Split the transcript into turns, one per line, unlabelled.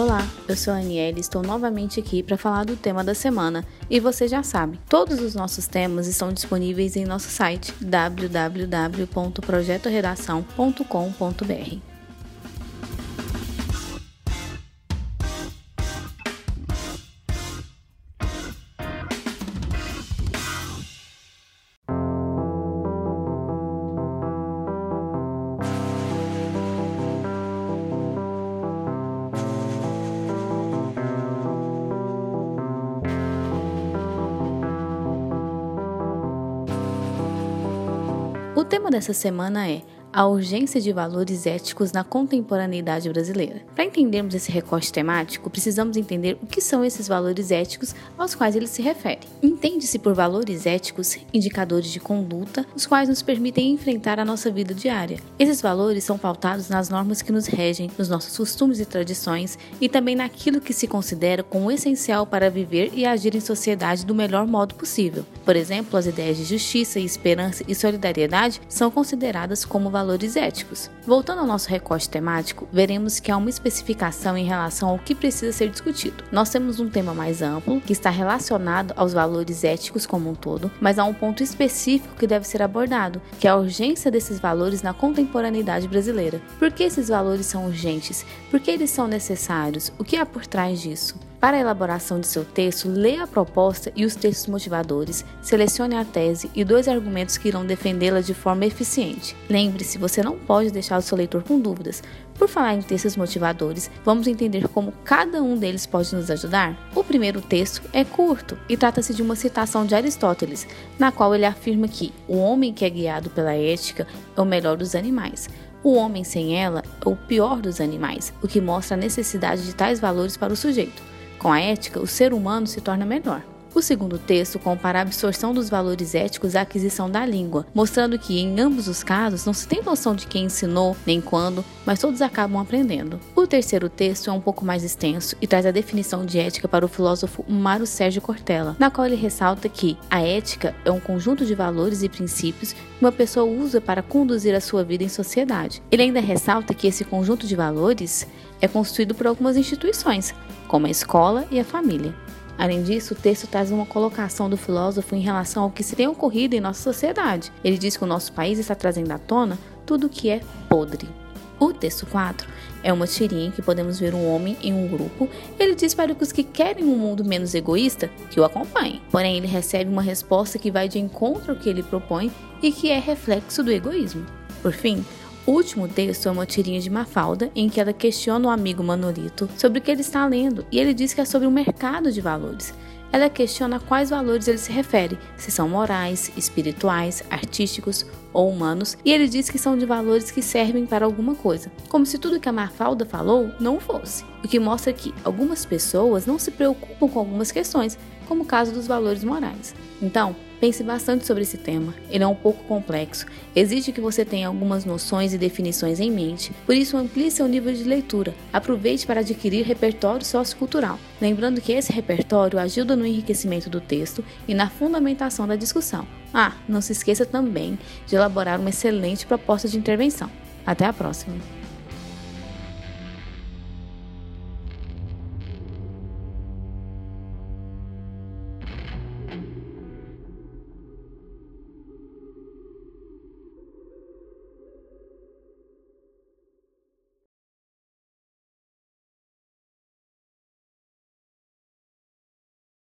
Olá, eu sou a Aniele e estou novamente aqui para falar do tema da semana. E você já sabe, todos os nossos temas estão disponíveis em nosso site www.projetoredação.com.br. O tema dessa semana é a urgência de valores éticos na contemporaneidade brasileira. Para entendermos esse recorte temático, precisamos entender o que são esses valores éticos aos quais ele se refere. Entende-se por valores éticos indicadores de conduta, os quais nos permitem enfrentar a nossa vida diária. Esses valores são pautados nas normas que nos regem, nos nossos costumes e tradições e também naquilo que se considera como essencial para viver e agir em sociedade do melhor modo possível. Por exemplo, as ideias de justiça, esperança e solidariedade são consideradas como valores valores éticos. Voltando ao nosso recorte temático, veremos que há uma especificação em relação ao que precisa ser discutido. Nós temos um tema mais amplo, que está relacionado aos valores éticos como um todo, mas há um ponto específico que deve ser abordado, que é a urgência desses valores na contemporaneidade brasileira. Por que esses valores são urgentes? Por que eles são necessários? O que há por trás disso? Para a elaboração de seu texto, leia a proposta e os textos motivadores, selecione a tese e dois argumentos que irão defendê-la de forma eficiente. Lembre-se, você não pode deixar o seu leitor com dúvidas. Por falar em textos motivadores, vamos entender como cada um deles pode nos ajudar? O primeiro texto é curto e trata-se de uma citação de Aristóteles, na qual ele afirma que o homem que é guiado pela ética é o melhor dos animais. O homem sem ela é o pior dos animais, o que mostra a necessidade de tais valores para o sujeito. Com a ética, o ser humano se torna melhor. O segundo texto compara a absorção dos valores éticos à aquisição da língua, mostrando que em ambos os casos não se tem noção de quem ensinou nem quando, mas todos acabam aprendendo. O terceiro texto é um pouco mais extenso e traz a definição de ética para o filósofo Mário Sérgio Cortella, na qual ele ressalta que a ética é um conjunto de valores e princípios que uma pessoa usa para conduzir a sua vida em sociedade. Ele ainda ressalta que esse conjunto de valores é construído por algumas instituições, como a escola e a família. Além disso, o texto traz uma colocação do filósofo em relação ao que se tem ocorrido em nossa sociedade. Ele diz que o nosso país está trazendo à tona tudo o que é podre. O texto 4 é uma tirinha em que podemos ver um homem em um grupo. Ele diz para os que querem um mundo menos egoísta que o acompanhem. Porém, ele recebe uma resposta que vai de encontro ao que ele propõe e que é reflexo do egoísmo. Por fim, o último texto é uma tirinha de Mafalda, em que ela questiona o amigo Manolito sobre o que ele está lendo, e ele diz que é sobre o mercado de valores. Ela questiona a quais valores ele se refere, se são morais, espirituais, artísticos ou humanos, e ele diz que são de valores que servem para alguma coisa, como se tudo que a Mafalda falou não fosse. O que mostra que algumas pessoas não se preocupam com algumas questões, como o caso dos valores morais. Então, pense bastante sobre esse tema. Ele é um pouco complexo, exige que você tenha algumas noções e definições em mente, por isso amplie seu nível de leitura. Aproveite para adquirir repertório sociocultural, lembrando que esse repertório ajuda no enriquecimento do texto e na fundamentação da discussão. Ah, não se esqueça também de elaborar uma excelente proposta de intervenção. Até a próxima!